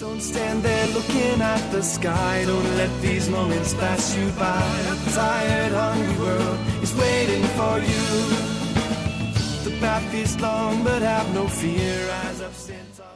Don't stand there looking at the sky. Don't let these moments pass you by. A tired, hungry world is waiting for you. The path is long, but have no fear. Rise up, stand tall.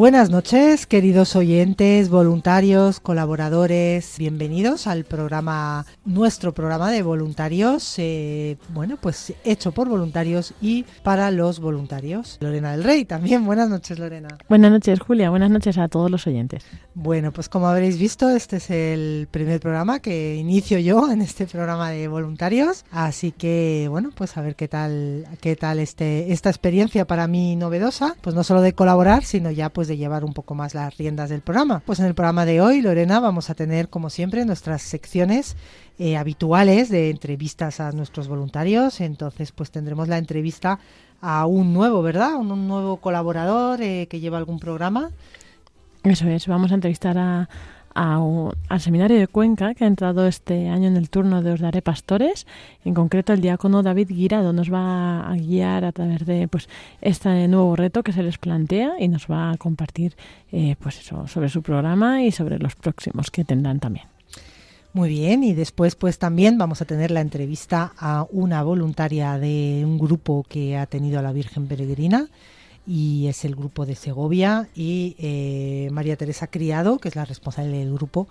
Buenas noches, queridos oyentes, voluntarios, colaboradores. Bienvenidos al programa, nuestro programa de voluntarios, eh, bueno, pues hecho por voluntarios y para los voluntarios. Lorena del Rey también. Buenas noches, Lorena. Buenas noches, Julia. Buenas noches a todos los oyentes. Bueno, pues como habréis visto, este es el primer programa que inicio yo en este programa de voluntarios. Así que, bueno, pues a ver qué tal, qué tal este, esta experiencia para mí novedosa. Pues no solo de colaborar, sino ya pues de llevar un poco más las riendas del programa. Pues en el programa de hoy, Lorena, vamos a tener, como siempre, nuestras secciones eh, habituales de entrevistas a nuestros voluntarios. Entonces, pues tendremos la entrevista a un nuevo, ¿verdad? Un, nuevo colaborador eh, que lleva algún programa. Eso es, vamos a entrevistar a, a al seminario de Cuenca que ha entrado este año en el turno de Os Daré Pastores. En concreto, el diácono David Guirado nos va a guiar a través de pues este nuevo reto que se les plantea y nos va a compartir eh, pues sobre su programa y sobre los próximos que tendrán también. Muy bien, y después pues también vamos a tener la entrevista a una voluntaria de un grupo que ha tenido a la Virgen Peregrina y es el grupo de Segovia y eh, María Teresa Criado, que es la responsable del grupo,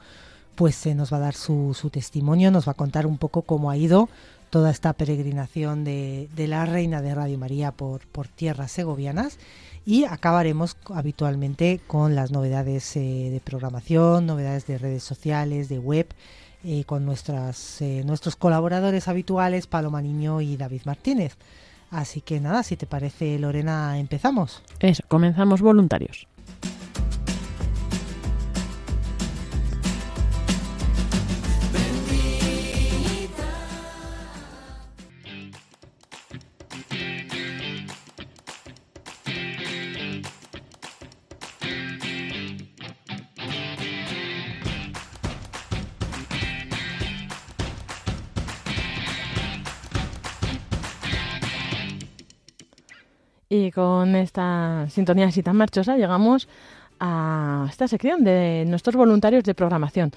pues se nos va a dar su, su testimonio, nos va a contar un poco cómo ha ido toda esta peregrinación de, de la Reina de Radio María por, por tierras segovianas y acabaremos habitualmente con las novedades eh, de programación, novedades de redes sociales, de web, eh, con nuestras, eh, nuestros colaboradores habituales, Paloma Niño y David Martínez. Así que nada, si te parece, Lorena, empezamos. Eso, comenzamos voluntarios. Y con esta sintonía así tan marchosa llegamos a esta sección de nuestros voluntarios de programación.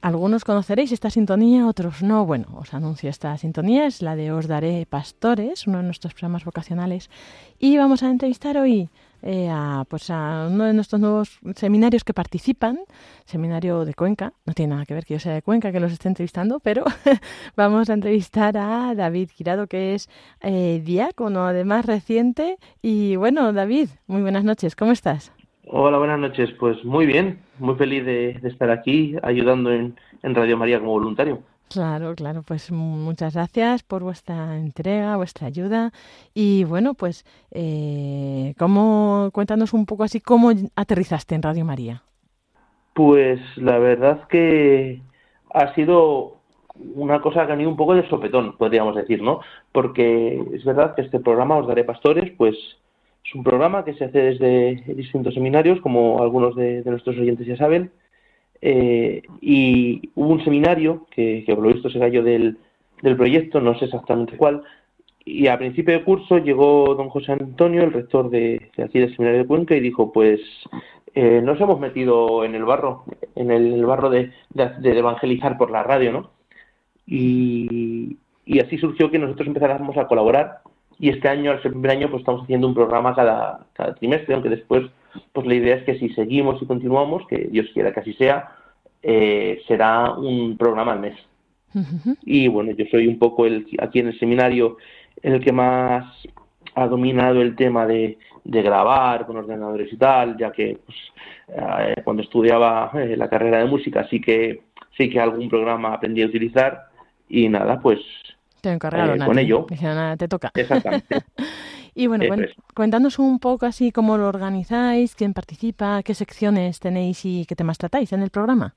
Algunos conoceréis esta sintonía, otros no. Bueno, os anuncio esta sintonía, es la de Os Daré Pastores, uno de nuestros programas vocacionales. Y vamos a entrevistar hoy eh, a, pues a uno de nuestros nuevos seminarios que participan, seminario de Cuenca. No tiene nada que ver que yo sea de Cuenca, que los esté entrevistando, pero vamos a entrevistar a David Girado, que es eh, diácono, además reciente. Y bueno, David, muy buenas noches, ¿cómo estás? Hola, buenas noches. Pues muy bien, muy feliz de, de estar aquí ayudando en, en Radio María como voluntario. Claro, claro, pues muchas gracias por vuestra entrega, vuestra ayuda. Y bueno, pues, eh, ¿cómo, cuéntanos un poco así cómo aterrizaste en Radio María? Pues la verdad que ha sido una cosa que ha ido un poco de sopetón, podríamos decir, ¿no? Porque es verdad que este programa, Os Daré Pastores, pues es un programa que se hace desde distintos seminarios, como algunos de, de nuestros oyentes ya saben. Eh, y hubo un seminario que, que por lo visto se cayó del, del proyecto, no sé exactamente cuál, y a principio de curso llegó don José Antonio, el rector de, de aquí del seminario de Cuenca, y dijo, pues eh, nos hemos metido en el barro, en el, barro de, de, de evangelizar por la radio, ¿no? Y, y así surgió que nosotros empezáramos a colaborar y este año, al primer año, pues estamos haciendo un programa cada, cada trimestre, aunque después, pues la idea es que si seguimos y continuamos, que Dios quiera que así sea, eh, será un programa al mes. Y bueno, yo soy un poco el aquí en el seminario el que más ha dominado el tema de, de grabar con ordenadores y tal, ya que pues, eh, cuando estudiaba eh, la carrera de música sí que sí que algún programa aprendí a utilizar y nada, pues Te encargaron Eh, con ello. Dijeron, "Nada, te toca. exactamente. Y bueno, cuen- es. cuéntanos un poco así cómo lo organizáis, quién participa, qué secciones tenéis y qué temas tratáis en el programa.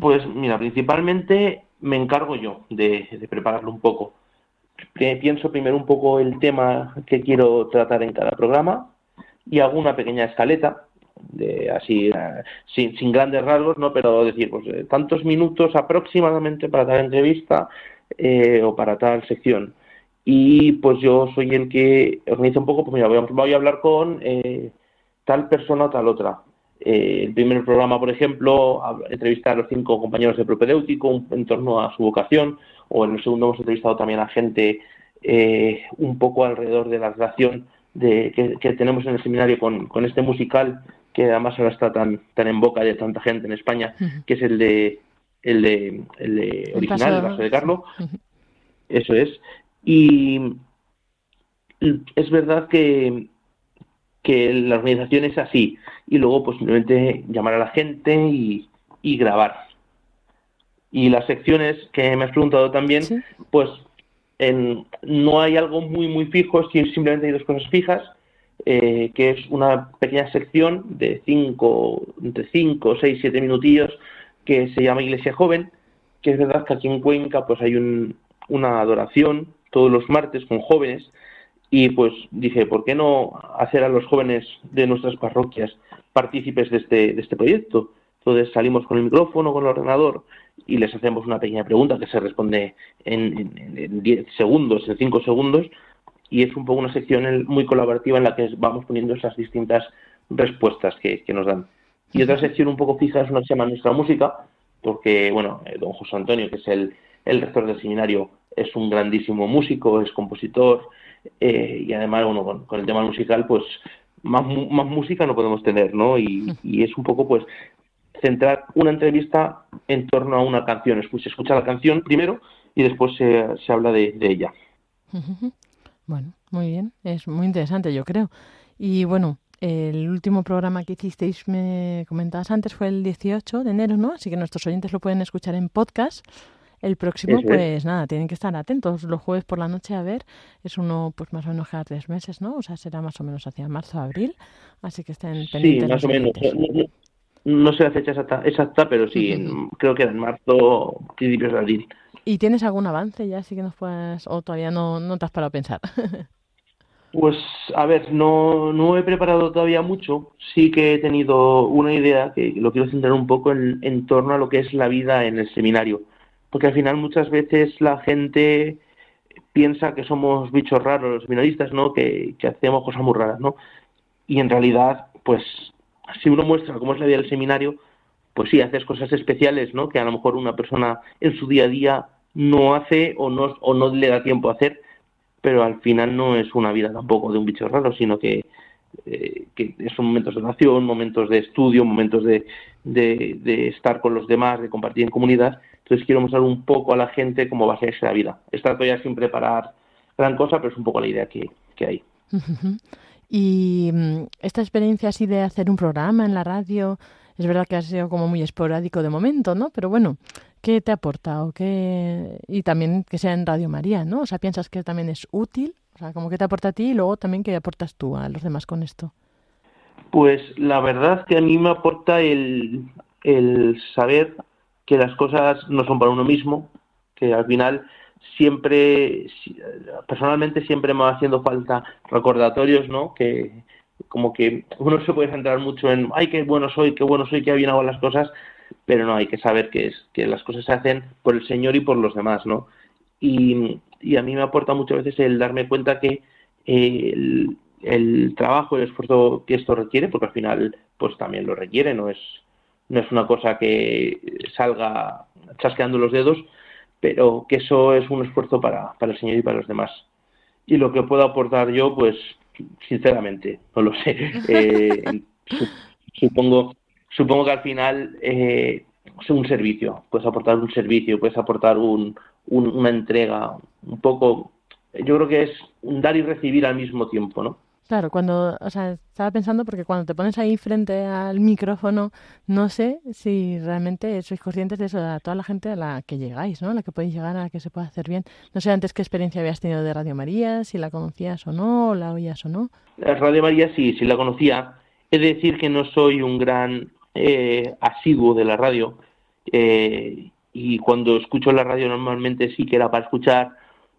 Pues mira, principalmente me encargo yo de, de prepararlo un poco. Que pienso primero un poco el tema que quiero tratar en cada programa y hago una pequeña escaleta, de así, eh, sin, sin grandes rasgos, ¿no? Pero decir, pues eh, tantos minutos aproximadamente para tal entrevista eh, o para tal sección. Y pues yo soy el que organiza un poco, pues mira, voy a, voy a hablar con eh, tal persona o tal otra. Eh, el primer programa, por ejemplo, entrevistar a los cinco compañeros de propedéutico en torno a su vocación, o en el segundo hemos entrevistado también a gente eh, un poco alrededor de la relación de, que, que tenemos en el seminario con, con este musical, que además ahora está tan, tan en boca de tanta gente en España, que es el de el de, el de original, el Paso de Carlo. Ujú. Eso es. Y es verdad que, que la organización es así. Y luego, pues simplemente llamar a la gente y, y grabar. Y las secciones que me has preguntado también, Sí. pues en- no hay algo muy, muy fijo, si- simplemente hay dos cosas fijas, eh, que es una pequeña sección de cinco, entre 5, 6, 7 minutillos, que se llama Iglesia Joven, que es verdad que aquí en Cuenca pues hay un- una adoración todos los martes con jóvenes y pues dije, ¿por qué no hacer a los jóvenes de nuestras parroquias partícipes de este, de este proyecto? Entonces salimos con el micrófono, con el ordenador y les hacemos una pequeña pregunta que se responde en, en, en 10 segundos, en 5 segundos y es un poco una sección muy colaborativa en la que vamos poniendo esas distintas respuestas que, que nos dan. Y otra sección un poco fija es una que se llama Nuestra Música, porque, bueno, eh, don José Antonio, que es el, el rector del seminario, es un grandísimo músico, es compositor, eh, y además, bueno, con, el tema musical, pues más, más música no podemos tener, ¿no? Y, es un poco, pues, centrar una entrevista en torno a una canción. Escu- Se escucha la canción primero y después se, se habla de, ella. Bueno, muy bien, es muy interesante, yo creo. Y bueno, el último programa que hicisteis, me comentabas antes, fue el 18 de enero, ¿no? Así que nuestros oyentes lo pueden escuchar en podcast. El próximo, Eso es. pues nada, tienen que estar atentos los jueves por la noche a ver. Es uno, pues más o menos cada tres meses, ¿no? O sea, será más o menos hacia marzo, abril. Así que estén Sí, pendientes. más los o menos. No, no- no sé la fecha exacta, exacta pero sí, en- creo que era en marzo, principios de abril. ¿Y tienes algún avance ya? Así que nos puedas, o todavía no, no te has parado a pensar. Pues, a ver, no, no he preparado todavía mucho. Sí que he tenido una idea que lo quiero centrar un poco en, en torno a lo que es la vida en el seminario. Porque al final muchas veces la gente piensa que somos bichos raros los seminaristas, ¿no? Que, que hacemos cosas muy raras, ¿no? Y en realidad, pues, si uno muestra cómo es la vida del seminario, pues sí, haces cosas especiales, ¿no? Que a lo mejor una persona en su día a día no hace o no, o no le da tiempo a hacer, pero al final no es una vida tampoco de un bicho raro, sino que, eh, que son momentos de oración, momentos de estudio, momentos de, de, de estar con los demás, de compartir en comunidad. Entonces quiero mostrar un poco a la gente cómo va a ser la vida. Está todavía sin preparar gran cosa, pero es un poco la idea que, que hay. Y mm, esta experiencia así de hacer un programa en la radio, es verdad que ha sido como muy esporádico de momento, ¿no? Pero bueno, ¿qué te aporta? ¿O qué... Y también que sea en Radio María, ¿no? O sea, ¿piensas que también es útil? O sea, como que te aporta a ti y luego también qué aportas tú a los demás con esto. Pues la verdad que a mí me aporta el, el saber que las cosas no son para uno mismo, que al final siempre, si- personalmente siempre me va haciendo falta recordatorios, ¿no? Que como que uno se puede centrar mucho en, ay, qué bueno soy, qué bueno soy, qué bien hago las cosas, pero no, hay que saber que, es, que las cosas se hacen por el Señor y por los demás, ¿no? Y, y a mí me aporta muchas veces el darme cuenta que eh, el, el trabajo, el esfuerzo que esto requiere, porque al final pues también lo requiere, no es, no es una cosa que salga chasqueando los dedos, pero que eso es un esfuerzo para, para el Señor y para los demás. Y lo que puedo aportar yo, pues sinceramente, no lo sé. Eh, su- supongo, supongo que al final, eh, un servicio, puedes aportar un servicio, puedes aportar un, un- una entrega, un poco, yo creo que es un dar y recibir al mismo tiempo, ¿no? Claro, cuando, o sea, estaba pensando porque cuando te pones ahí frente al micrófono, no sé si realmente sois conscientes de eso, a toda la gente a la que llegáis, ¿no? A la que podéis llegar, a la que se puede hacer bien. No sé antes qué experiencia habías tenido de Radio María, si la conocías o no, o la oías o no. La Radio María sí, sí la conocía. De decir que no soy un gran eh, asiduo de la radio eh, y cuando escucho la radio normalmente sí que era para escuchar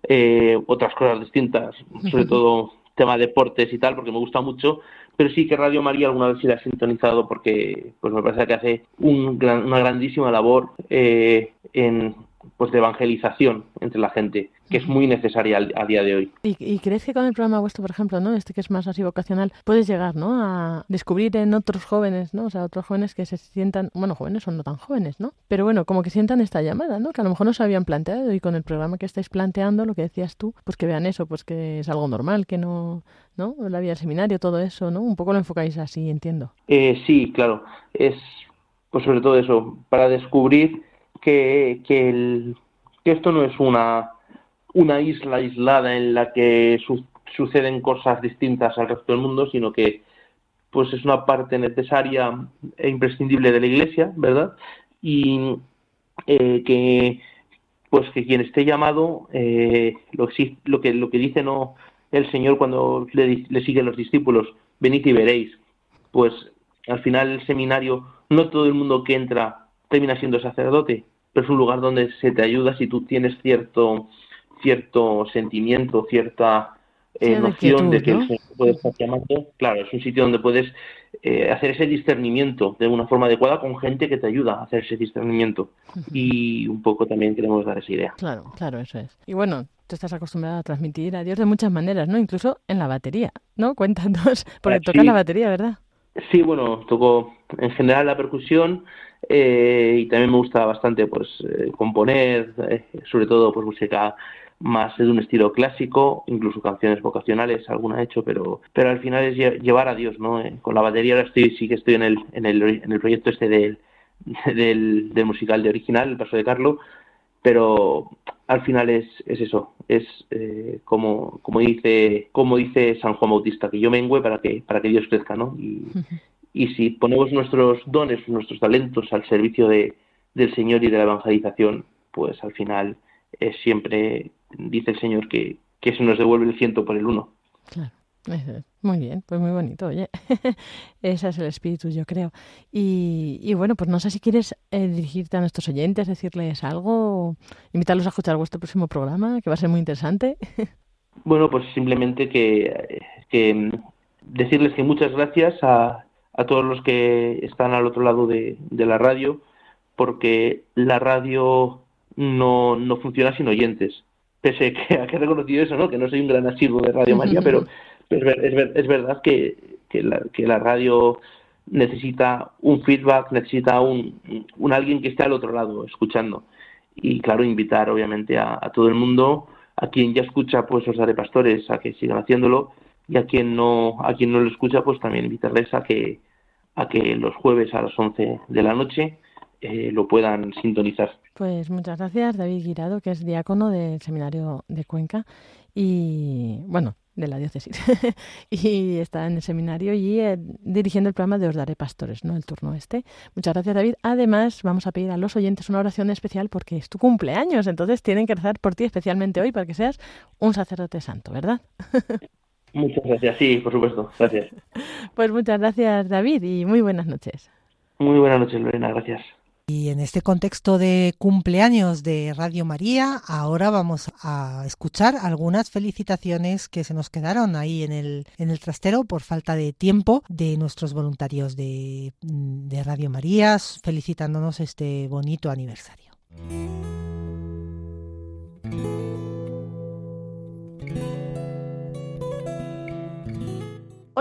eh, otras cosas distintas, sobre todo tema deportes y tal, porque me gusta mucho, pero sí que Radio María alguna vez sí la he sintonizado porque pues me parece que hace un gran- una grandísima labor eh, en pues de evangelización entre la gente, que es muy necesaria al- a día de hoy. ¿Y, y crees que con el programa vuestro, por ejemplo, ¿no? Este que es más así vocacional, puedes llegar, ¿no? A descubrir en otros jóvenes, ¿no? O sea, otros jóvenes que se sientan, bueno, jóvenes o no tan jóvenes, ¿no? Pero bueno, como que sientan esta llamada, ¿no? Que a lo mejor no se habían planteado y con el programa que estáis planteando, lo que decías tú, pues que vean eso, pues que es algo normal, que no, ¿no? La vida del seminario, todo eso, ¿no? Un poco lo enfocáis así, entiendo. Eh, sí, claro, es pues sobre todo eso, para descubrir que, que, el- que esto no es una, una isla aislada en la que su- suceden cosas distintas al resto del mundo, sino que pues es una parte necesaria e imprescindible de la Iglesia, ¿verdad? Y eh, que pues que quien esté llamado, eh, lo, lo que lo que dice no el Señor cuando le, le siguen los discípulos, venid y veréis, pues al final el seminario, no todo el mundo que entra termina siendo sacerdote, pero es un lugar donde se te ayuda si tú tienes cierto, cierto sentimiento, cierta eh, Sí, de noción de quietud, que ¿no? el Señor puede estar llamando. Claro, es un sitio donde puedes eh, hacer ese discernimiento de una forma adecuada con gente que te ayuda a hacer ese discernimiento. Y un poco también queremos dar esa idea. Claro, claro, eso es. Y bueno, tú estás acostumbrado a transmitir a Dios de muchas maneras, ¿no? Incluso en la batería, ¿no? Cuéntanos, porque Ah, tocas sí. la batería, ¿verdad? Sí, bueno, toco en general la percusión eh, y también me gusta bastante pues eh, componer, eh, sobre todo pues música más de un estilo clásico, incluso canciones vocacionales, alguna he hecho, pero pero al final es lle- llevar a Dios, ¿no? Eh, con la batería ahora estoy sí que estoy en el en el, en el proyecto este del, del del musical de original, el paso de Carlo, pero al final es, es eso, es como, como dice como dice San Juan Bautista, que yo mengüe para que para que Dios crezca, ¿no? Y, y si ponemos nuestros dones, nuestros talentos al servicio de, del Señor y de la evangelización, pues al final es siempre dice el Señor que, que se nos devuelve el ciento por el uno. Claro. Muy bien, pues muy bonito, oye. Ese es el espíritu, yo creo. Y, y bueno, pues no sé si quieres eh, dirigirte a nuestros oyentes, decirles algo, invitarlos a escuchar vuestro próximo programa, que va a ser muy interesante. Bueno, pues simplemente que, que mm, decirles que muchas gracias a, a todos los que están al otro lado de, de la radio, porque la radio no, no funciona sin oyentes. Pese que, a que he reconocido eso, ¿no? Que no soy un gran asiduo de Radio María, pero es, ver- es, ver- es verdad que, que, la, que la radio necesita un feedback, necesita un, un alguien que esté al otro lado escuchando. Y claro, invitar obviamente a, a todo el mundo, a quien ya escucha, pues os daré pastores, a que sigan haciéndolo, y a quien no, a quien no lo escucha, pues también invitarles a que, a que los jueves a las 11 de la noche eh, lo puedan sintonizar. Pues muchas gracias, David Guirado, que es diácono del Seminario de Cuenca y, bueno, de la diócesis. y está en el seminario y eh, dirigiendo el programa de Os Daré Pastores, ¿no? El turno este. Muchas gracias, David. Además, vamos a pedir a los oyentes una oración especial porque es tu cumpleaños, entonces tienen que rezar por ti especialmente hoy para que seas un sacerdote santo, ¿verdad? Muchas gracias, sí, por supuesto, gracias. Pues muchas gracias, David, y muy buenas noches. Muy buenas noches, Lorena, gracias. Y en este contexto de cumpleaños de Radio María, ahora vamos a escuchar algunas felicitaciones que se nos quedaron ahí en el, en el trastero por falta de tiempo de nuestros voluntarios de, de Radio María, felicitándonos este bonito aniversario.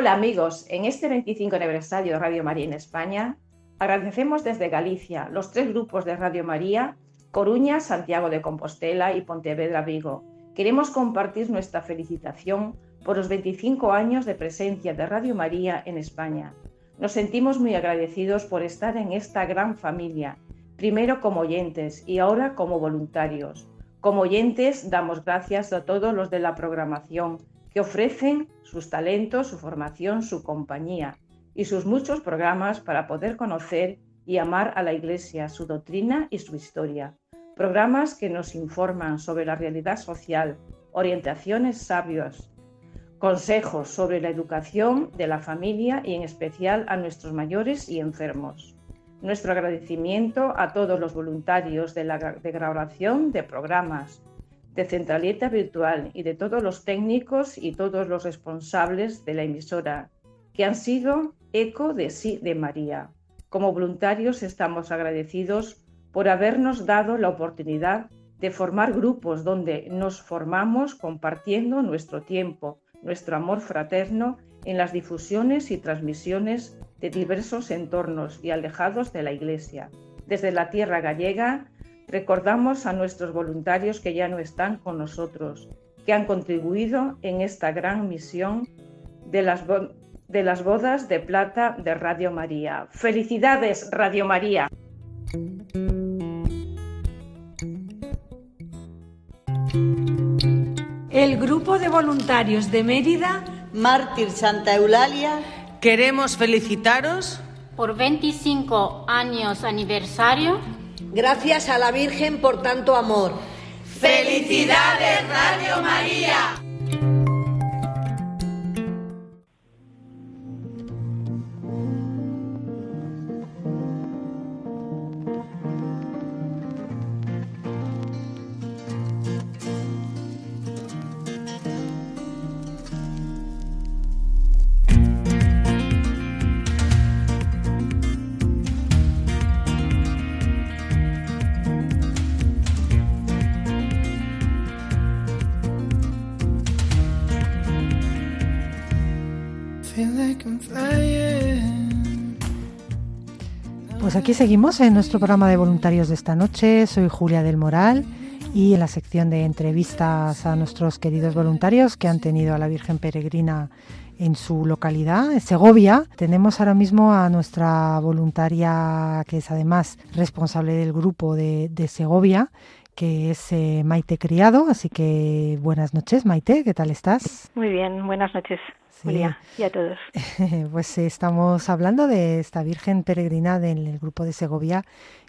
Hola amigos, en este 25 aniversario de Radio María en España, agradecemos desde Galicia los tres grupos de Radio María, Coruña, Santiago de Compostela y Pontevedra Vigo. Queremos compartir nuestra felicitación por los 25 años de presencia de Radio María en España. Nos sentimos muy agradecidos por estar en esta gran familia primero como oyentes y ahora como voluntarios. Como oyentes damos gracias a todos los de la programación que ofrecen sus talentos, su formación, su compañía y sus muchos programas para poder conocer y amar a la Iglesia, su doctrina y su historia. Programas que nos informan sobre la realidad social, orientaciones sabias, consejos sobre la educación de la familia y en especial a nuestros mayores y enfermos. Nuestro agradecimiento a todos los voluntarios de la de grabación de programas, de Centralita Virtual y de todos los técnicos y todos los responsables de la emisora, que han sido eco de sí de María. Como voluntarios estamos agradecidos por habernos dado la oportunidad de formar grupos donde nos formamos compartiendo nuestro tiempo, nuestro amor fraterno en las difusiones y transmisiones de diversos entornos y alejados de la Iglesia. Desde la tierra gallega recordamos a nuestros voluntarios que ya no están con nosotros, que han contribuido en esta gran misión de las, de las bodas de plata de Radio María. Felicidades, Radio María. El grupo de voluntarios de Mérida, Mártir Santa Eulalia, queremos felicitaros por 25 años aniversario. Gracias a la Virgen por tanto amor. ¡Felicidades, Radio María! Pues aquí seguimos en nuestro programa de voluntarios de esta noche. Soy Julia del Moral y en la sección de entrevistas a nuestros queridos voluntarios que han tenido a la Virgen Peregrina en su localidad, en Segovia. Tenemos ahora mismo a nuestra voluntaria, que es además responsable del grupo de, de Segovia, que es eh, Maite Criado. Así que buenas noches, Maite, ¿qué tal estás? Muy bien, buenas noches. Sí. Julia, y a todos. pues estamos hablando de esta Virgen Peregrina del grupo de Segovia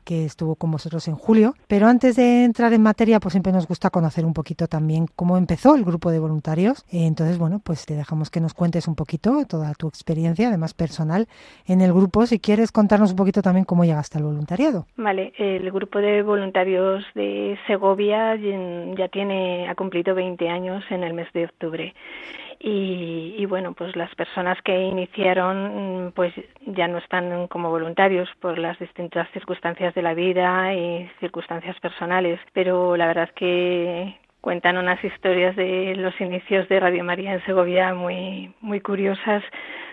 que estuvo con vosotros en julio. Pero antes de entrar en materia, pues siempre nos gusta conocer un poquito también cómo empezó el grupo de voluntarios. Entonces, bueno, pues te dejamos que nos cuentes un poquito toda tu experiencia, además personal, en el grupo. Si quieres contarnos un poquito también cómo llegaste al voluntariado. Vale, el grupo de voluntarios de Segovia ya tiene, ha cumplido 20 años en el mes de octubre. Y, y, bueno, pues las personas que iniciaron pues ya no están como voluntarios por las distintas circunstancias de la vida y circunstancias personales, pero la verdad que cuentan unas historias de los inicios de Radio María en Segovia muy muy curiosas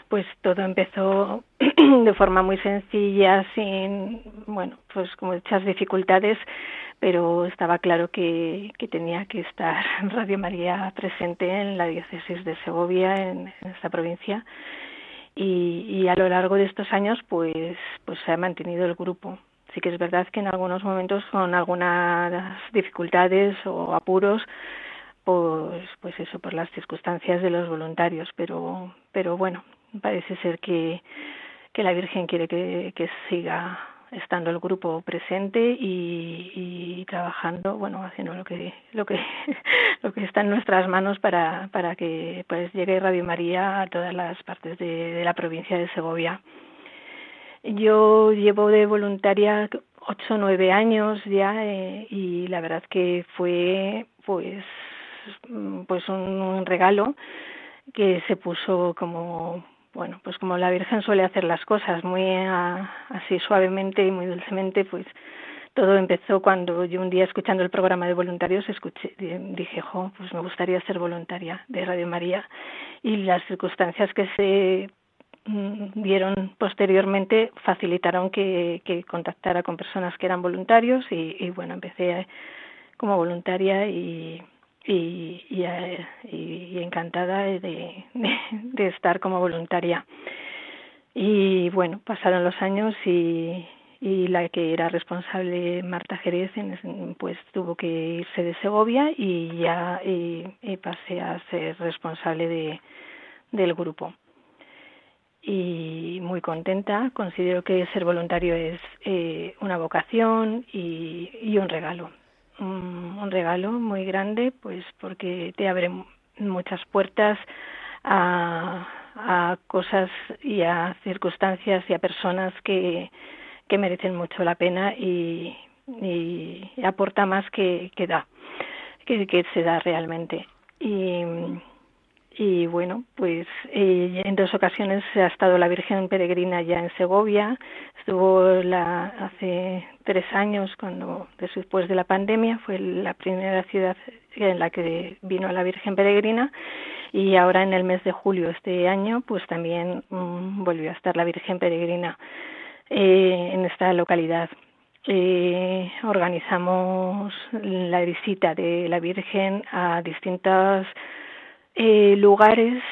pues todo empezó de forma muy sencilla sin bueno pues con muchas dificultades pero estaba claro que, que, tenía que estar Radio María presente en la diócesis de Segovia, en, en esta provincia, y, y, a lo largo de estos años, pues, pues se ha mantenido el grupo. Sí que es verdad que en algunos momentos con algunas dificultades o apuros, pues, pues eso, por las circunstancias de los voluntarios, pero, pero bueno, parece ser que, que la Virgen quiere que, que siga estando el grupo presente y, trabajando bueno haciendo lo que lo que lo que está en nuestras manos para para que pues llegue Radio María a todas las partes de, la provincia de Segovia. Yo llevo de voluntaria ocho o nueve años ya eh, y la verdad que fue pues pues un, un regalo que se puso como bueno, pues como la Virgen suele hacer las cosas, muy a, así suavemente y muy dulcemente, pues todo empezó cuando yo un día escuchando el programa de voluntarios escuché, dije, jo, pues me gustaría ser voluntaria de Radio María y las circunstancias que se dieron posteriormente facilitaron que, contactara con personas que eran voluntarios y bueno, empecé como voluntaria y, y, y, y encantada de, estar como voluntaria. Y bueno, pasaron los años y, la que era responsable Marta Jerez pues tuvo que irse de Segovia y ya y, pasé a ser responsable de, del grupo y muy contenta considero que ser voluntario es eh, una vocación y un regalo un, un regalo muy grande pues porque te abre muchas puertas a, a cosas y a circunstancias y a personas que que merecen mucho la pena y, y aporta más que, que da, que, que se da realmente. Y, y bueno, pues eh, en dos ocasiones ha estado la Virgen Peregrina ya en Segovia, estuvo la, hace tres años, cuando después de la pandemia, fue la primera ciudad en la que vino la Virgen Peregrina y ahora en el mes de julio este año, pues también mm, volvió a estar la Virgen Peregrina eh, en esta localidad. Eh, organizamos la visita de la Virgen a distintos eh, lugares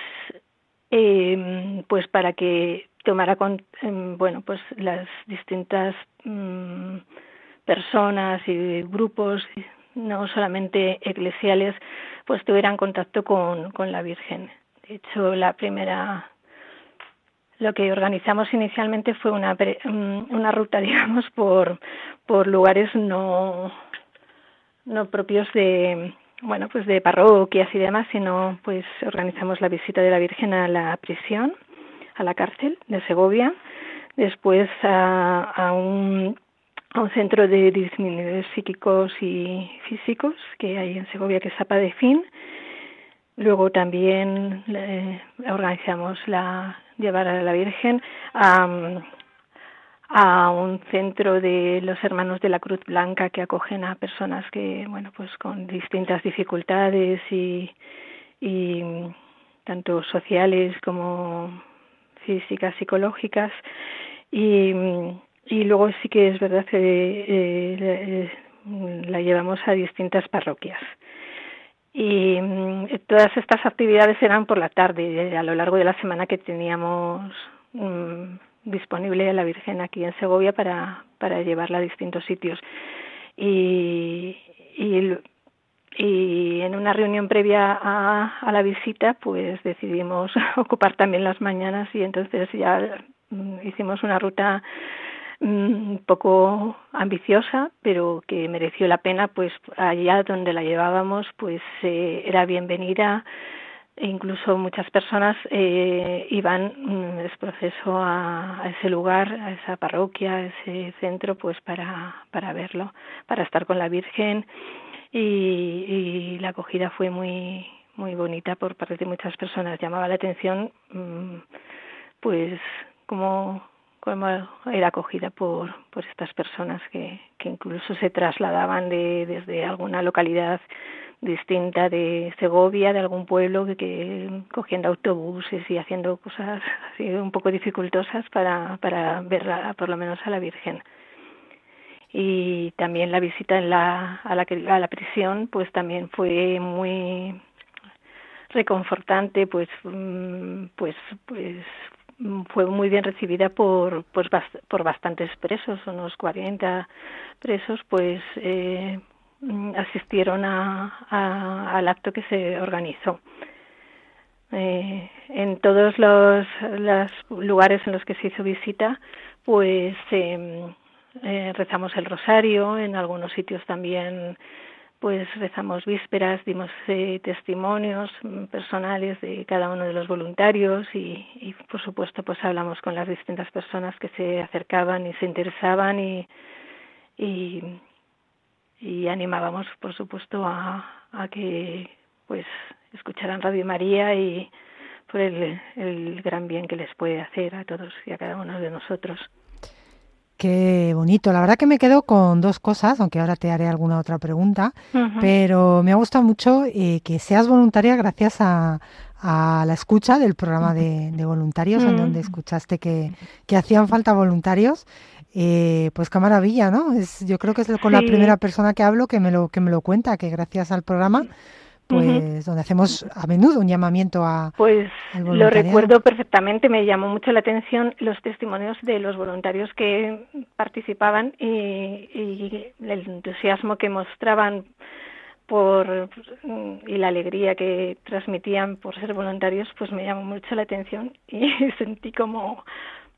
eh, pues para que tomara con, em, bueno pues las distintas mm, personas y grupos no solamente eclesiales pues tuvieran contacto con, con la Virgen. De hecho la primera lo que organizamos inicialmente fue una, mm, una ruta, digamos, por, por lugares no, no propios de, bueno, pues de parroquias y demás, sino pues organizamos la visita de la Virgen a la prisión, a la cárcel de Segovia, después a, a un a un centro de disminuidores psíquicos y físicos que hay en Segovia que es APA de Fin. Luego también eh, organizamos la, llevar a la Virgen a, a un centro de los hermanos de la Cruz Blanca que acogen a personas que, bueno, pues con distintas dificultades y, y tanto sociales como físicas, psicológicas. Y, y luego sí que es verdad que eh, eh la llevamos a distintas parroquias y mm, todas estas actividades eran por la tarde eh, a lo largo de la semana que teníamos mm, disponible a la Virgen aquí en Segovia para, para llevarla a distintos sitios. Y, y, en una reunión previa a, la visita pues decidimos ocupar también las mañanas y entonces ya mm, hicimos una ruta un poco ambiciosa, pero que mereció la pena, pues allá donde la llevábamos, pues eh, era bienvenida e incluso muchas personas eh, iban mm, es proceso a, a, ese lugar, a esa parroquia, a ese centro, pues para, para verlo, para estar con la Virgen y, y la acogida fue muy muy bonita por parte de muchas personas. Llamaba la atención, mm, pues como como era acogida por, por estas personas que, que incluso se trasladaban de, desde alguna localidad distinta de Segovia, de algún pueblo, que, que cogiendo autobuses y haciendo cosas así un poco dificultosas para, para ver por lo menos a la Virgen. Y también la visita en la, a, la, a la prisión, pues también fue muy reconfortante, pues, mm, pues, pues fue muy bien recibida por, pues, por bastantes presos, unos 40 presos, pues eh, asistieron a, al acto que se organizó. Eh, en todos los, lugares en los que se hizo visita, pues eh, eh, rezamos el rosario, en algunos sitios también pues rezamos vísperas, dimos eh, testimonios mm, personales de cada uno de los voluntarios y, y, por supuesto pues hablamos con las distintas personas que se acercaban y se interesaban y, y, y animábamos por supuesto a, a que pues escucharan Radio María y por el, el gran bien que les puede hacer a todos y a cada uno de nosotros. Qué bonito. La verdad que me quedo con dos cosas, aunque ahora te haré alguna otra pregunta, uh -huh. pero me ha gustado mucho eh, que seas voluntaria gracias a, a, la escucha del programa de, de voluntarios, uh -huh. en donde escuchaste que, que hacían falta voluntarios. Eh, pues qué maravilla, ¿no? Es, yo creo que es con sí. la primera persona que hablo que me lo que me lo cuenta, que gracias al programa pues donde hacemos a menudo un llamamiento a pues lo recuerdo perfectamente me llamó mucho la atención los testimonios de los voluntarios que participaban y, y el entusiasmo que mostraban por y la alegría que transmitían por ser voluntarios pues me llamó mucho la atención y sentí como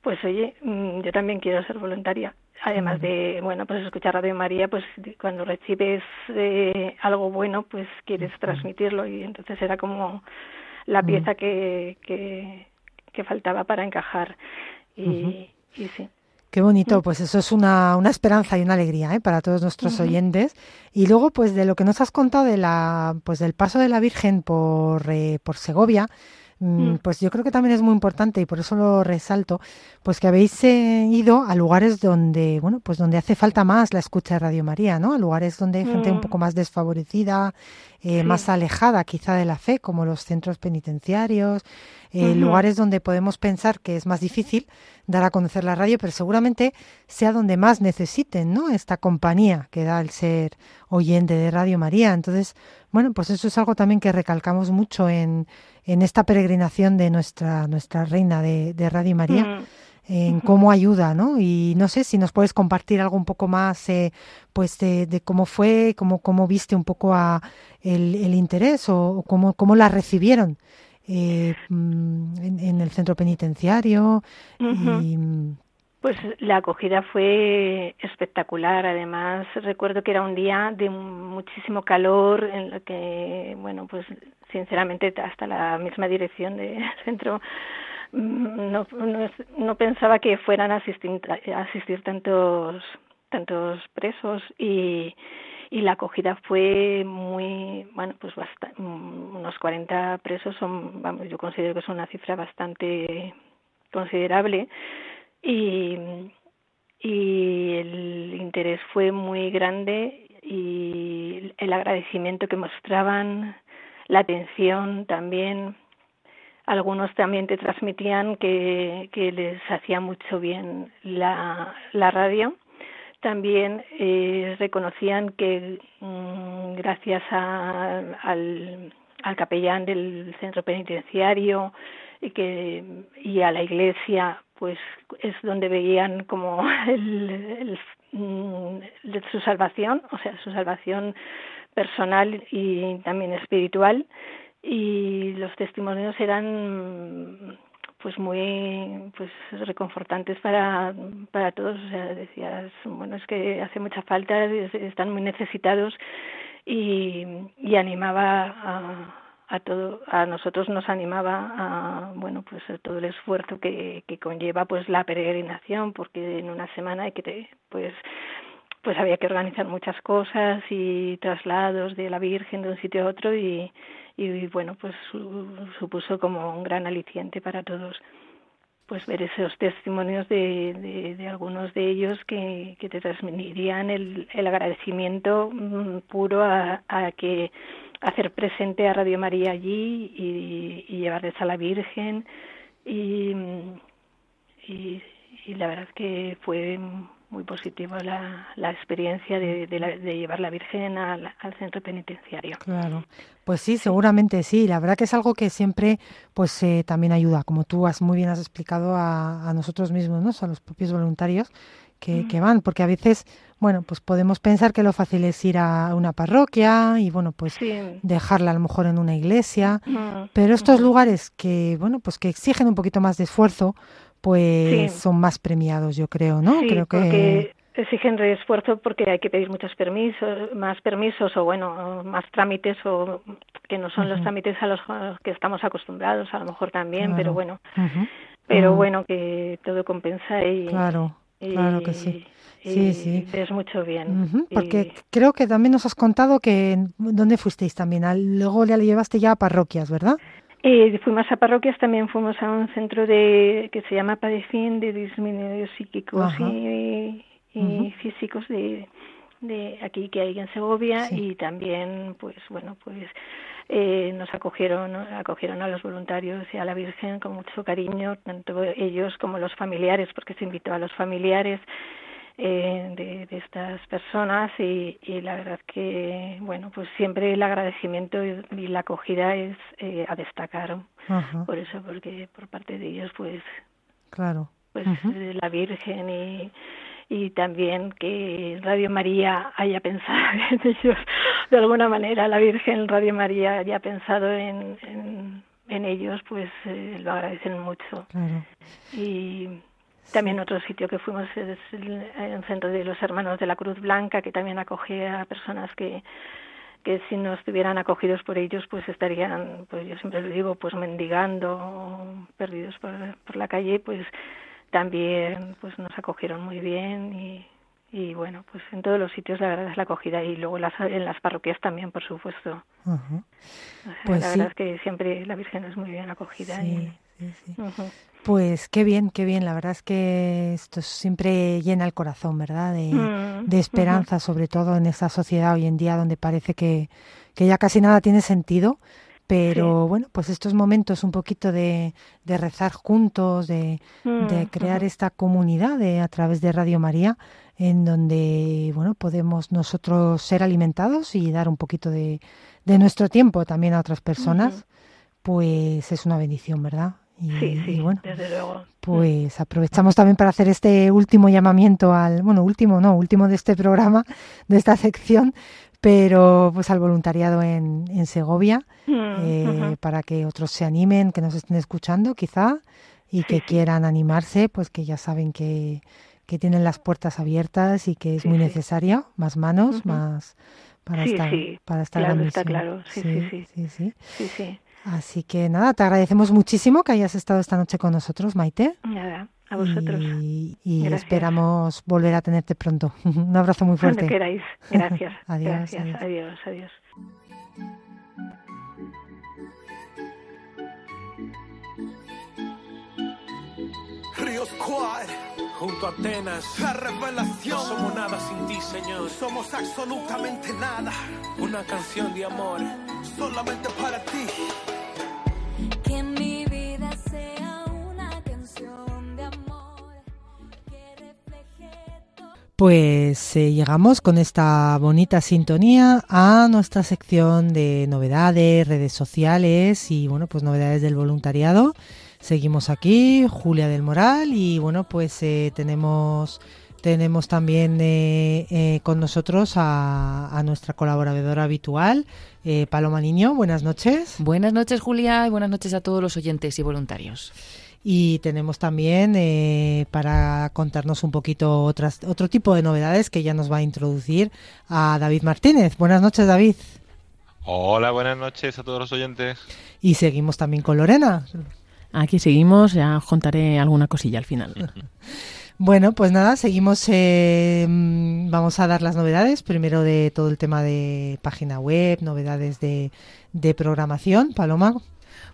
pues oye mm, yo también quiero ser voluntaria. Además de bueno pues escuchar Radio María pues cuando recibes eh, algo bueno pues quieres transmitirlo. Y entonces era como la pieza que, que, que faltaba para encajar. Y, y sí. Qué bonito, pues eso es una, una esperanza y una alegría ¿eh? para todos nuestros oyentes. Y luego, pues de lo que nos has contado de la, pues del paso de la Virgen por, eh, por Segovia, Mm, mm. Pues yo creo que también es muy importante y por eso lo resalto, pues que habéis eh, ido a lugares donde, bueno, pues donde hace falta más la escucha de Radio María, ¿no? A lugares donde hay gente un mm. poco más desfavorecida, eh, más alejada quizá de la fe, como los centros penitenciarios, eh, lugares donde podemos pensar que es más difícil dar a conocer la radio, pero seguramente sea donde más necesiten, ¿no? Esta compañía que da el ser oyente de Radio María. Entonces, bueno, pues eso es algo también que recalcamos mucho en, en esta peregrinación de nuestra, nuestra reina de, Radio María. Mm. en cómo ayuda, ¿no? Y no sé si nos puedes compartir algo un poco más, eh, pues, de, cómo fue, cómo, cómo viste un poco a el, interés o, cómo, cómo la recibieron eh, mm, en, el centro penitenciario. y, pues la acogida fue espectacular. Además, recuerdo que era un día de muchísimo calor, en lo que, bueno, pues sinceramente hasta la misma dirección del centro mm, no, no, pensaba que fueran a asistir, asistir tantos tantos presos y, y la acogida fue muy bueno pues bastante, unos 40 presos son vamos yo considero que es una cifra bastante considerable y, y el interés fue muy grande y el agradecimiento que mostraban, la atención también. Algunos también te transmitían que, les hacía mucho bien la, radio. También eh, reconocían que mm, gracias al, capellán del centro penitenciario y, que, y a la iglesia pues es donde veían como el, mm, su salvación, o sea, su salvación personal y también espiritual y los testimonios eran pues muy pues reconfortantes para para todos. O sea decías bueno es que hace mucha falta están muy necesitados y, animaba a, a todo a nosotros nos animaba a bueno pues todo el esfuerzo que, que conlleva pues la peregrinación porque en una semana hay que pues pues había que organizar muchas cosas y traslados de la Virgen de un sitio a otro y, y bueno pues supuso como un gran aliciente para todos pues ver esos testimonios de, de, algunos de ellos que, que te transmitirían el, el agradecimiento mm, puro a, a que hacer presente a Radio María allí y, y llevarles a la Virgen. Y, y, la verdad es que fue muy positiva la, la experiencia de, de, llevar la Virgen al, centro penitenciario. Claro, pues sí, seguramente sí. La verdad que es algo que siempre, pues eh, también ayuda, como tú has muy bien has explicado a, a nosotros mismos, ¿no? a los propios voluntarios que, que van, porque a veces bueno, pues podemos pensar que lo fácil es ir a una parroquia y bueno, pues dejarla a lo mejor en una iglesia, pero estos lugares que, bueno, pues que exigen un poquito más de esfuerzo, pues son más premiados, yo creo, ¿no? creo que exigen de esfuerzo porque hay que pedir muchos permisos, más permisos o bueno, más trámites o que no son los trámites a los que estamos acostumbrados, a lo mejor también, pero bueno, pero bueno que todo compensa y claro, claro que sí sí, sí. Es mucho bien. porque creo que también nos has contado que dónde fuisteis también. Luego le llevaste ya a parroquias, ¿verdad? Eh, fuimos a parroquias, también fuimos a un centro de que se llama Padecín de disminuidos psíquicos y, físicos de, de aquí que hay en Segovia y también, pues bueno, pues eh, nos acogieron, acogieron a los voluntarios y a la Virgen con mucho cariño, tanto ellos como los familiares, porque se invitó a los familiares eh, de, de, estas personas y, y, la verdad que, bueno, pues siempre el agradecimiento y, la acogida es eh, a destacar. Por eso, porque por parte de ellos, pues, claro. pues la Virgen y, y también que Radio María haya pensado en ellos de alguna manera, la Virgen Radio María haya pensado en, en, en ellos, pues eh, lo agradecen mucho. Claro. Y también otro sitio que fuimos es el, centro de los hermanos de la Cruz Blanca, que también acogía a personas que que si no estuvieran acogidos por ellos, pues estarían, pues yo siempre lo digo, pues mendigando, perdidos por, por la calle, pues también pues nos acogieron muy bien y, y bueno, pues en todos los sitios la verdad es la acogida y luego las, en las parroquias también, por supuesto. pues la verdad es que siempre la Virgen es muy bien acogida. y, pues qué bien, qué bien. La verdad es que esto siempre llena el corazón, ¿verdad? De, Mm, de esperanza, sobre todo en esta sociedad hoy en día donde parece que, que ya casi nada tiene sentido. Pero Sí. bueno, pues estos momentos un poquito de, de rezar juntos, de, de Mm, crear esta comunidad de, a través de Radio María, en donde bueno podemos nosotros ser alimentados y dar un poquito de, de nuestro tiempo también a otras personas, pues es una bendición, ¿verdad? Y, Sí, sí, y bueno, desde luego. pues aprovechamos también para hacer este último llamamiento al, bueno, último no, último de este programa, de esta sección, pero pues al voluntariado en, en Segovia, Mm, eh, para que otros se animen, que nos estén escuchando quizá, y que quieran animarse, pues que ya saben que, que tienen las puertas abiertas y que es Sí, muy sí. necesaria más manos, más para Sí, esta, sí, para esta claro, está claro, sí, sí, sí. sí, sí. Sí, sí. Así que nada, te agradecemos muchísimo que hayas estado esta noche con nosotros, Maite. Nada, a vosotros. Y, y esperamos volver a tenerte pronto. Un abrazo muy Cuando fuerte. queráis. Gracias. Adiós, Gracias. adiós. Adiós, adiós. Ríos Squad, junto a Atenas, la revelación. No somos nada sin ti, Señor. Somos absolutamente nada. Una canción de amor, solamente para ti. Que mi vida sea una de amor. Pues eh, llegamos con esta bonita sintonía a nuestra sección de novedades, redes sociales y bueno, pues novedades del voluntariado. Seguimos aquí, Julia del Moral y bueno, pues eh, tenemos tenemos también eh, con nosotros a nuestra colaboradora habitual, eh, Paloma Niño. Buenas noches. Buenas noches, Julia, y buenas noches a todos los oyentes y voluntarios. Y tenemos también eh, para contarnos un poquito otras, otro tipo de novedades que ya nos va a introducir a David Martínez. Buenas noches, David. Hola, buenas noches a todos los oyentes. Y seguimos también con Lorena. Aquí seguimos, ya os contaré alguna cosilla al final. Bueno, pues nada, seguimos. eh, vamos a dar las novedades. Primero de todo el tema de página web, novedades de, de programación. Paloma.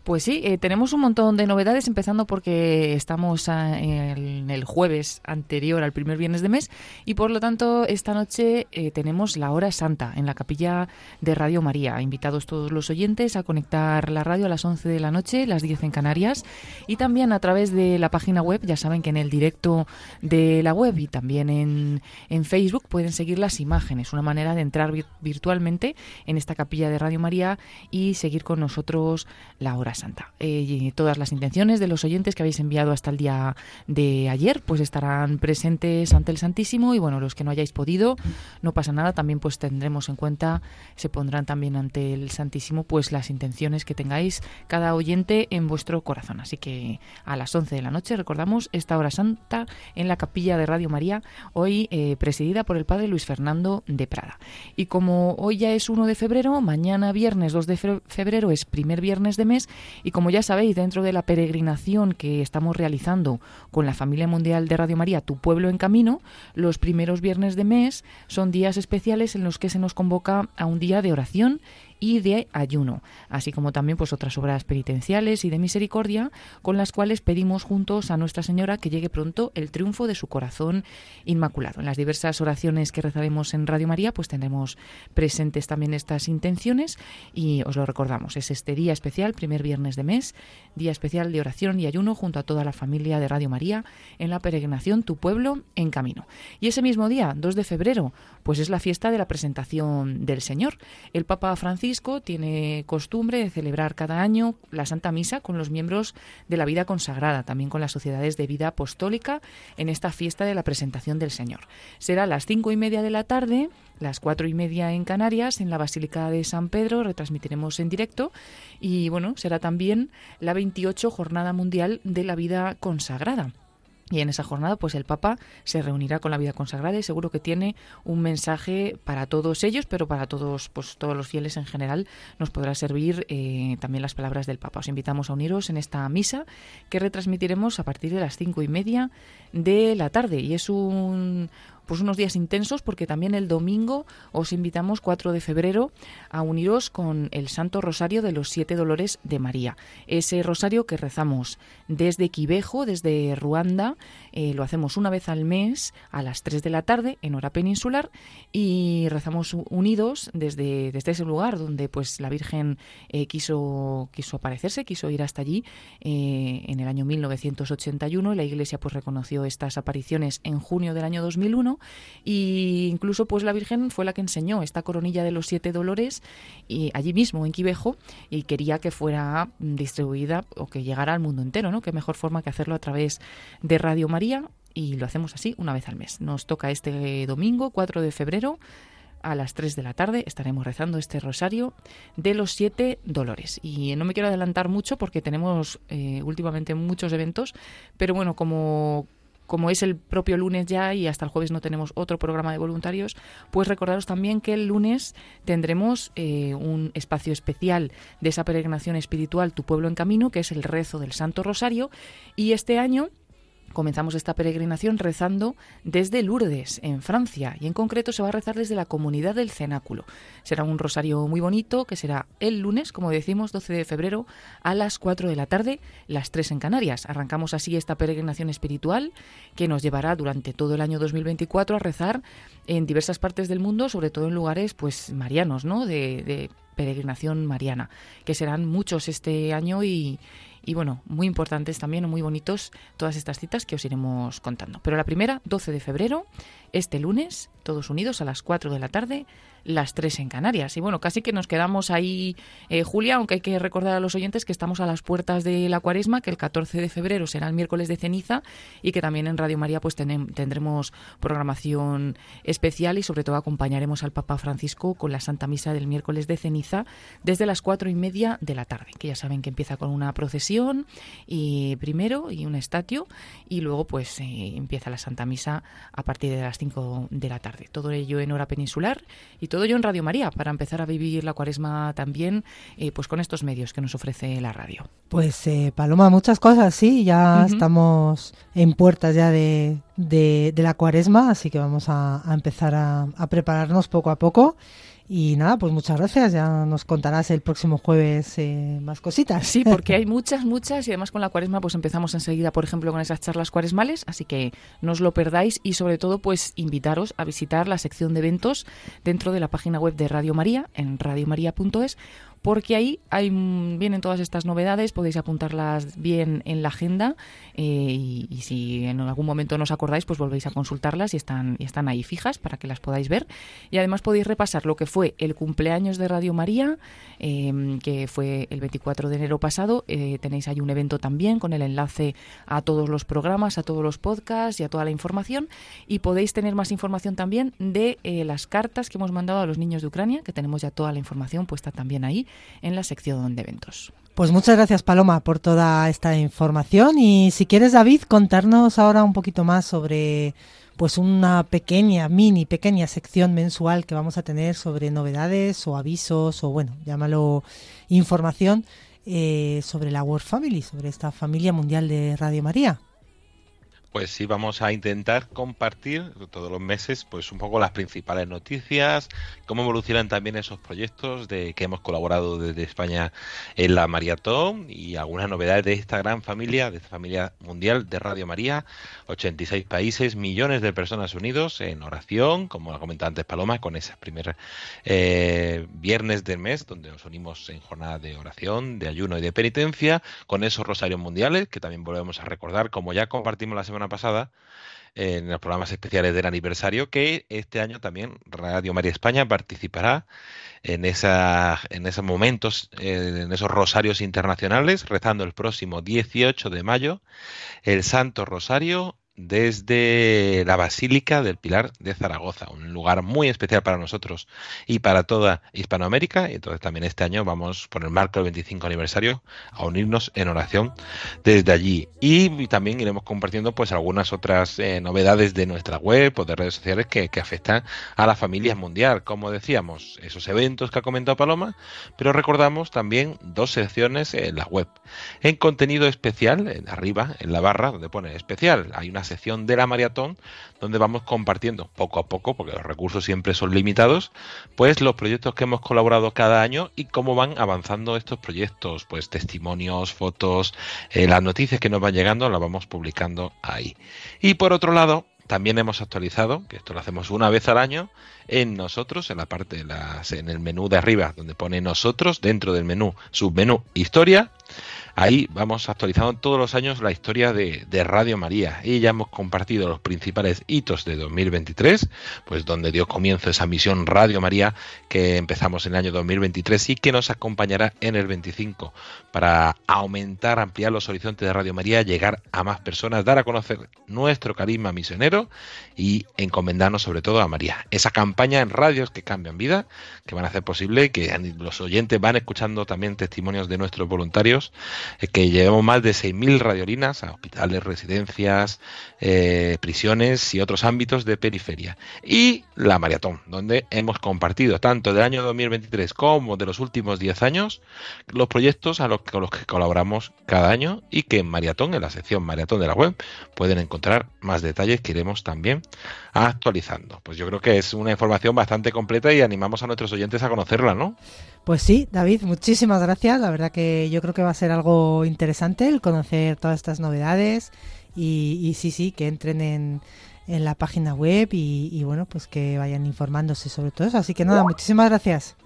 Pues sí, eh, tenemos un montón de novedades, empezando porque estamos en el jueves anterior al primer viernes de mes y por lo tanto esta noche eh, tenemos la hora santa en la capilla de Radio María. Invitados todos los oyentes a conectar la radio a las 11 de la noche, las 10 en Canarias y también a través de la página web, ya saben que en el directo de la web y también en, en Facebook pueden seguir las imágenes, una manera de entrar vir- virtualmente en esta capilla de Radio María y seguir con nosotros la hora santa. Eh, todas las intenciones de los oyentes que habéis enviado hasta el día de ayer pues estarán presentes ante el Santísimo y bueno, los que no hayáis podido, no pasa nada, también pues tendremos en cuenta, se pondrán también ante el Santísimo pues las intenciones que tengáis cada oyente en vuestro corazón. Así que a las 11 de la noche recordamos esta hora santa en la capilla de Radio María, hoy eh, presidida por el Padre Luis Fernando de Prada. Y como hoy ya es 1 de febrero, mañana viernes 2 de fe- febrero es primer viernes de mes y como ya sabéis, dentro de la peregrinación que estamos realizando con la familia mundial de Radio María, Tu Pueblo en Camino, los primeros viernes de mes son días especiales en los que se nos convoca a un día de oración y de ayuno, así como también pues otras obras penitenciales y de misericordia con las cuales pedimos juntos a Nuestra Señora que llegue pronto el triunfo de su corazón inmaculado. En las diversas oraciones que rezaremos en Radio María pues tendremos presentes también estas intenciones y os lo recordamos, es este día especial, primer viernes de mes, día especial de oración y ayuno junto a toda la familia de Radio María en la peregrinación Tu pueblo en camino. Y ese mismo día, 2 de febrero, pues es la fiesta de la presentación del Señor. El Papa Francisco tiene costumbre de celebrar cada año la Santa Misa con los miembros de la vida consagrada, también con las sociedades de vida apostólica en esta fiesta de la presentación del Señor. Será a las cinco y media de la tarde las cuatro y media en Canarias, en la Basílica de San Pedro, retransmitiremos en directo y bueno, será también la 28 Jornada Mundial de la Vida Consagrada. Y en esa jornada, pues el Papa se reunirá con la vida consagrada y seguro que tiene un mensaje para todos ellos, pero para todos, pues todos los fieles en general, nos podrá servir eh, también las palabras del Papa. Os invitamos a uniros en esta misa que retransmitiremos a partir de las cinco y media de la tarde. Y es un, pues unos días intensos porque también el domingo os invitamos 4 de febrero a uniros con el Santo Rosario de los Siete Dolores de María. Ese rosario que rezamos desde Quivejo, desde Ruanda, eh, lo hacemos una vez al mes a las 3 de la tarde en hora peninsular y rezamos unidos desde, desde ese lugar donde pues la Virgen eh, quiso, quiso aparecerse, quiso ir hasta allí eh, en el año 1981 y la Iglesia pues reconoció estas apariciones en junio del año 2001 y incluso pues la Virgen fue la que enseñó esta coronilla de los siete dolores y allí mismo en Quivejo y quería que fuera distribuida o que llegara al mundo entero, ¿no? Qué mejor forma que hacerlo a través de Radio María y lo hacemos así una vez al mes. Nos toca este domingo, 4 de febrero, a las 3 de la tarde estaremos rezando este rosario de los siete dolores. Y no me quiero adelantar mucho porque tenemos eh, últimamente muchos eventos, pero bueno, como como es el propio lunes ya y hasta el jueves no tenemos otro programa de voluntarios, pues recordaros también que el lunes tendremos eh, un espacio especial de esa peregrinación espiritual Tu pueblo en camino, que es el rezo del Santo Rosario, y este año comenzamos esta peregrinación rezando desde Lourdes, en Francia, y en concreto se va a rezar desde la comunidad del Cenáculo. Será un rosario muy bonito que será el lunes, como decimos, 12 de febrero, a las 4 de la tarde, las 3 en Canarias. Arrancamos así esta peregrinación espiritual que nos llevará durante todo el año 2024 a rezar en diversas partes del mundo, sobre todo en lugares pues marianos, ¿no? de, de peregrinación mariana, que serán muchos este año y, y bueno, muy importantes también, muy bonitos todas estas citas que os iremos contando. Pero la primera, 12 de febrero, este lunes, todos unidos a las 4 de la tarde, las 3 en Canarias. Y bueno, casi que nos quedamos ahí, eh, Julia, aunque hay que recordar a los oyentes que estamos a las puertas de la cuaresma, que el 14 de febrero será el miércoles de ceniza y que también en Radio María pues tendremos programación especial y sobre todo acompañaremos al Papa Francisco con la Santa Misa del miércoles de ceniza desde las cuatro y media de la tarde, que ya saben que empieza con una procesión y primero y un estatio y luego pues eh, empieza la Santa Misa a partir de las 5 de la tarde. Todo ello en hora peninsular y todo ello en Radio María para empezar a vivir la cuaresma también eh, pues con estos medios que nos ofrece la radio. Pues eh, Paloma, muchas cosas, sí, ya estamos en puertas ya de, de, de, la cuaresma, así que vamos a, a empezar a, a prepararnos poco a poco. Y nada, pues muchas gracias. Ya nos contarás el próximo jueves eh, más cositas. Sí, porque hay muchas, muchas. Y además con la cuaresma pues empezamos enseguida, por ejemplo, con esas charlas cuaresmales. Así que no os lo perdáis y sobre todo pues invitaros a visitar la sección de eventos dentro de la página web de Radio María en radiomaria.es porque ahí hay, vienen todas estas novedades, podéis apuntarlas bien en la agenda eh, y, si en algún momento no os acordáis, pues volvéis a consultarlas y están, ahí fijas para que las podáis ver. Y además podéis repasar lo que fue el cumpleaños de Radio María, eh, que fue el 24 de enero pasado. Eh, tenéis ahí un evento también con el enlace a todos los programas, a todos los podcasts y a toda la información. Y podéis tener más información también de las cartas que hemos mandado a los niños de Ucrania, que tenemos ya toda la información puesta también ahí en la sección de eventos. Pues muchas gracias Paloma por toda esta información y si quieres David contarnos ahora un poquito más sobre pues una pequeña, mini, pequeña sección mensual que vamos a tener sobre novedades o avisos o bueno, llámalo información eh, sobre la World Family, sobre esta familia mundial de Radio María. Pues sí, vamos a intentar compartir todos los meses, pues un poco las principales noticias, cómo evolucionan también esos proyectos de que hemos colaborado desde España en la maratón y algunas novedades de esta gran familia, de esta familia mundial de Radio María, 86 países, millones de personas unidos en oración, como la comentaba antes Paloma, con ese primer eh, viernes del mes, donde nos unimos en jornada de oración, de ayuno y de penitencia, con esos rosarios mundiales, que también volvemos a recordar, como ya compartimos la semana pasada en los programas especiales del aniversario, que este año también Radio María España participará en, esa, en esos momentos, eh, en esos rosarios internacionales, rezando el próximo 18 de mayo el Santo Rosario desde la Basílica del Pilar de Zaragoza, un lugar muy especial para nosotros y para toda Hispanoamérica. Y entonces también este año vamos, por el marco del 25 aniversario, a unirnos en oración desde allí. Y, también iremos compartiendo pues algunas otras eh, novedades de nuestra web o de redes sociales que, afectan a la familia mundial. Como decíamos, esos eventos que ha comentado Paloma, pero recordamos también dos secciones en la web. En contenido especial, en arriba, en la barra, donde pone especial, hay una sección de la maratón donde vamos compartiendo poco a poco, porque los recursos siempre son limitados, pues los proyectos que hemos colaborado cada año y cómo van avanzando estos proyectos, pues testimonios, fotos, eh, las noticias que nos van llegando las vamos publicando ahí. Y por otro lado, también hemos actualizado, que esto lo hacemos una vez al año, en nosotros, en la parte de las, en el menú de arriba, donde pone nosotros, dentro del menú, submenú historia, Ahí vamos actualizando todos los años la historia de, Radio María y ya hemos compartido los principales hitos de 2023, pues donde dio comienzo esa misión Radio María que empezamos en el año 2023 y que nos acompañará en el 25 para aumentar, ampliar los horizontes de Radio María, llegar a más personas, dar a conocer nuestro carisma misionero y encomendarnos sobre todo a María. Esa campaña en radios que cambian vida, que van a hacer posible que los oyentes van escuchando también testimonios de nuestros voluntarios que llevemos más de 6.000 radiolinas a hospitales, residencias, eh, prisiones y otros ámbitos de periferia. Y la maratón, donde hemos compartido tanto del año 2023 como de los últimos 10 años los proyectos a los, con los que colaboramos cada año y que en maratón, en la sección maratón de la web, pueden encontrar más detalles que iremos también actualizando. Pues yo creo que es una información bastante completa y animamos a nuestros oyentes a conocerla, ¿no? Pues sí, David, muchísimas gracias. La verdad que yo creo que va a ser algo interesante el conocer todas estas novedades y, y sí, sí, que entren en, en la página web y, bueno, pues que vayan informándose sobre todo eso. Así que nada, muchísimas gracias.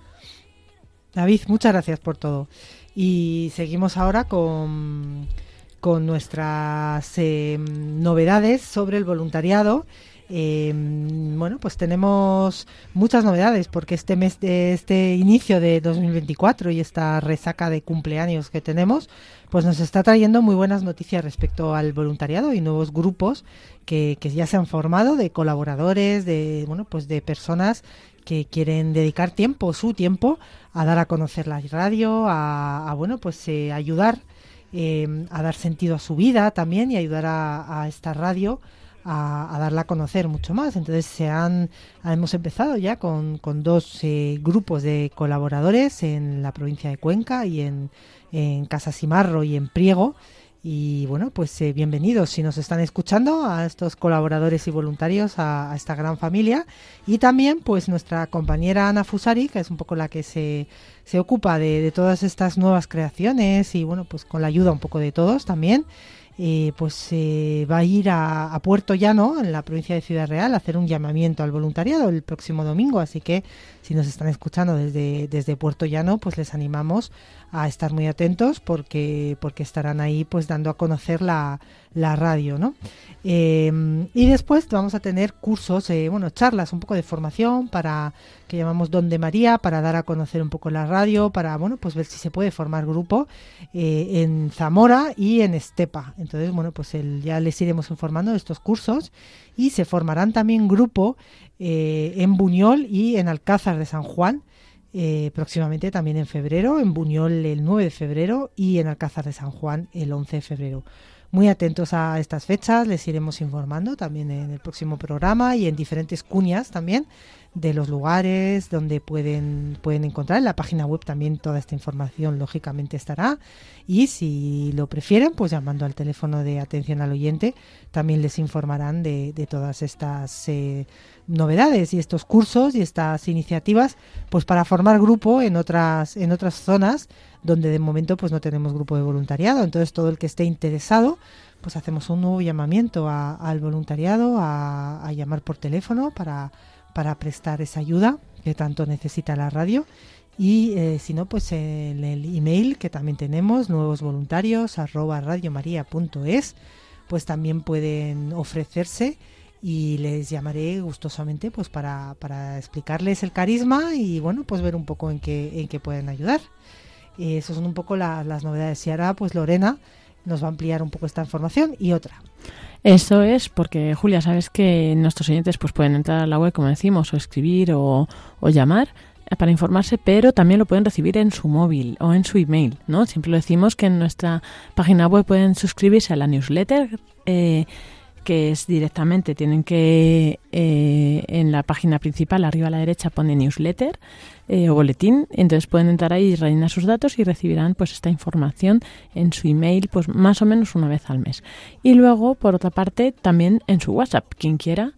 David, muchas gracias por todo. Y seguimos ahora con, con nuestras eh, novedades sobre el voluntariado. Eh, bueno, pues tenemos muchas novedades porque este mes de este inicio de 2024 y esta resaca de cumpleaños que tenemos, pues nos está trayendo muy buenas noticias respecto al voluntariado y nuevos grupos que, ya se han formado de colaboradores, de bueno, pues de personas que quieren dedicar tiempo, su tiempo, a dar a conocer la radio, a, bueno, pues eh, ayudar eh, a dar sentido a su vida también y ayudar a esta radio a, darla a conocer mucho más. Entonces se han, hemos empezado ya con, con dos eh, grupos de colaboradores en la provincia de Cuenca y en, en Casasimarro y en Priego. Y bueno, pues eh, bienvenidos si nos están escuchando a estos colaboradores y voluntarios, a, a, esta gran familia. Y también pues nuestra compañera Ana Fusari, que es un poco la que se, se ocupa de, de todas estas nuevas creaciones y bueno, pues con la ayuda un poco de todos también eh, pues eh, va a ir a, a, Puerto Llano, en la provincia de Ciudad Real, a hacer un llamamiento al voluntariado el próximo domingo. Así que si nos están escuchando desde, desde Puerto Llano, pues les animamos a estar muy atentos porque, porque estarán ahí pues dando a conocer la, la radio, ¿no? Eh, y después vamos a tener cursos, eh, bueno, charlas, un poco de formación para que llamamos Don de María, para dar a conocer un poco la radio, para, bueno, pues ver si se puede formar grupo eh, en Zamora y en Estepa. Entonces, bueno, pues el, ya les iremos informando de estos cursos y se formarán también grupo eh, en Buñol y en Alcázar de San Juan. Eh, próximamente también en febrero, en Buñol el 9 de febrero y en Alcázar de San Juan el 11 de febrero. Muy atentos a estas fechas, les iremos informando también en el próximo programa y en diferentes cuñas también de los lugares donde pueden, pueden encontrar. En la página web también toda esta información lógicamente estará. Y si lo prefieren, pues llamando al teléfono de atención al oyente, también les informarán de, de todas estas eh, novedades y estos cursos y estas iniciativas, pues para formar grupo en otras, en otras zonas donde de momento pues no tenemos grupo de voluntariado. Entonces todo el que esté interesado, pues hacemos un nuevo llamamiento al voluntariado a, a llamar por teléfono para, para prestar esa ayuda que tanto necesita la radio. Y eh, si no, pues en el email que también tenemos, nuevos voluntarios, arroba pues también pueden ofrecerse y les llamaré gustosamente pues para, para explicarles el carisma y bueno, pues ver un poco en qué, en qué pueden ayudar. Eh, Esas son un poco la- las novedades. Y ahora, pues Lorena nos va a ampliar un poco esta información y otra. Eso es porque, Julia, sabes que nuestros oyentes pues pueden entrar a la web, como decimos, o escribir o, o llamar eh, para informarse, pero también lo pueden recibir en su móvil o en su email, ¿no? Siempre lo decimos que en nuestra página web pueden suscribirse a la newsletter, eh, que es directamente, tienen que eh, en la página principal, arriba a la derecha, pone newsletter eh, o boletín, entonces pueden entrar ahí y rellenar sus datos y recibirán pues esta información en su email pues más o menos una vez al mes. Y luego, por otra parte, también en su WhatsApp, quien quiera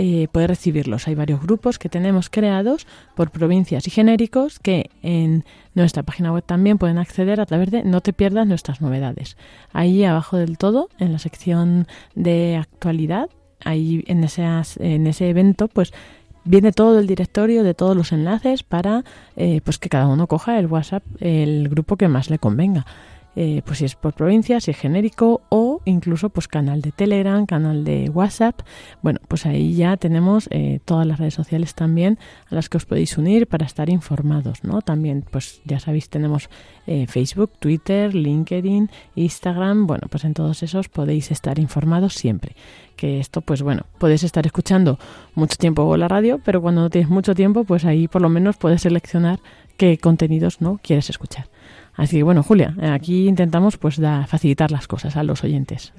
eh, puede recibirlos. Hay varios grupos que tenemos creados por provincias y genéricos que en nuestra página web también pueden acceder a través de No te pierdas nuestras novedades. Ahí abajo del todo, en la sección de actualidad, ahí en, esas, en ese evento, pues viene todo el directorio de todos los enlaces para eh, pues que cada uno coja el WhatsApp, el grupo que más le convenga. Eh, pues si es por provincia, si es genérico o incluso pues canal de Telegram, canal de WhatsApp. Bueno, pues ahí ya tenemos eh, todas las redes sociales también a las que os podéis unir para estar informados, ¿no? También, pues ya sabéis, tenemos eh, Facebook, Twitter, LinkedIn, Instagram. Bueno, pues en todos esos podéis estar informados siempre. Que esto, pues bueno, podéis estar escuchando mucho tiempo la radio, pero cuando no tienes mucho tiempo, pues ahí por lo menos puedes seleccionar qué contenidos no quieres escuchar. Así que bueno, Julia, aquí intentamos pues da, facilitar las cosas a los oyentes.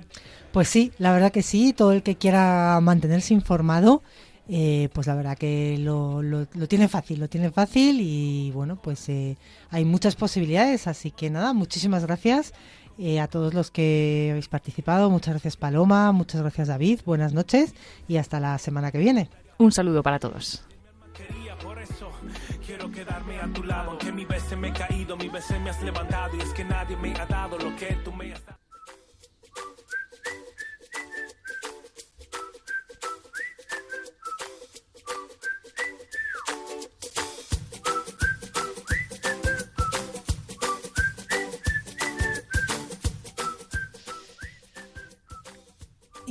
Pues sí, la verdad que sí, todo el que quiera mantenerse informado, eh, pues la verdad que lo, lo, lo, tiene fácil, lo tiene fácil y bueno, pues eh, hay muchas posibilidades, así que nada, muchísimas gracias eh, a todos los que habéis participado, muchas gracias Paloma, muchas gracias David, buenas noches y hasta la semana que viene. Un saludo para todos. Quedarme a tu lado, aunque mi veces me he caído, mi veces me has levantado y es que nadie me ha dado lo que tú me has dado.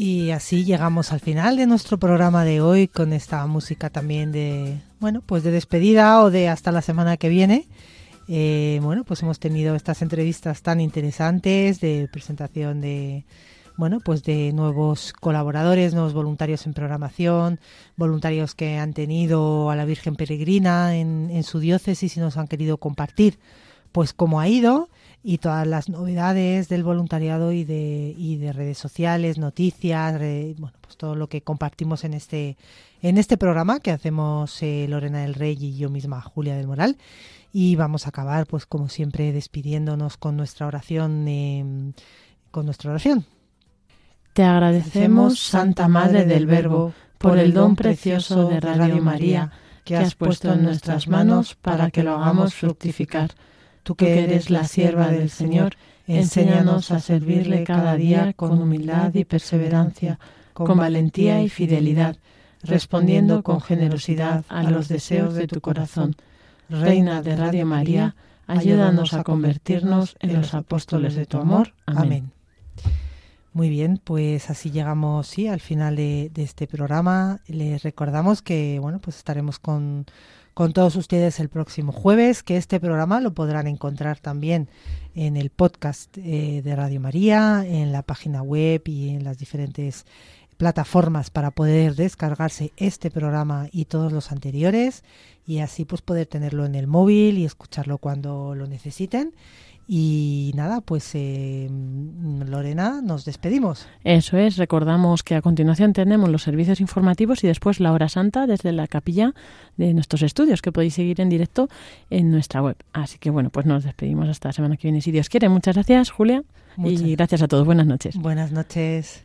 Y así llegamos al final de nuestro programa de hoy con esta música también de, bueno, pues de despedida o de hasta la semana que viene. Eh, bueno, pues hemos tenido estas entrevistas tan interesantes de presentación de, bueno, pues de nuevos colaboradores, nuevos voluntarios en programación, voluntarios que han tenido a la Virgen Peregrina en, en su diócesis y nos han querido compartir, pues cómo ha ido y todas las novedades del voluntariado y de, y de redes sociales, noticias, re, bueno, pues todo lo que compartimos en este, en este programa que hacemos eh, Lorena del Rey y yo misma, Julia del Moral. Y vamos a acabar, pues como siempre, despidiéndonos con nuestra oración, eh, con nuestra oración. Te agradecemos, Santa Madre del Verbo, por el don precioso de Radio María que has puesto en nuestras manos para que lo hagamos fructificar. Tú que eres la sierva del Señor, enséñanos a servirle cada día con humildad y perseverancia, con valentía y fidelidad, respondiendo con generosidad a los deseos de tu corazón. Reina de Radio María, ayúdanos a convertirnos en los apóstoles de tu amor. Amén. Muy bien, pues así llegamos sí al final de, este programa. Les recordamos que bueno, pues estaremos con, con todos ustedes el próximo jueves, que este programa lo podrán encontrar también en el podcast eh, de Radio María, en la página web y en las diferentes plataformas para poder descargarse este programa y todos los anteriores y así pues poder tenerlo en el móvil y escucharlo cuando lo necesiten Y nada, pues eh, Lorena, nos despedimos. Eso es, recordamos que a continuación tenemos los servicios informativos y después la hora santa desde la capilla de nuestros estudios, que podéis seguir en directo en nuestra web. Así que bueno, pues nos despedimos hasta la semana que viene, si Dios quiere. Muchas gracias, Julia, Muchas. y gracias a todos. Buenas noches. Buenas noches.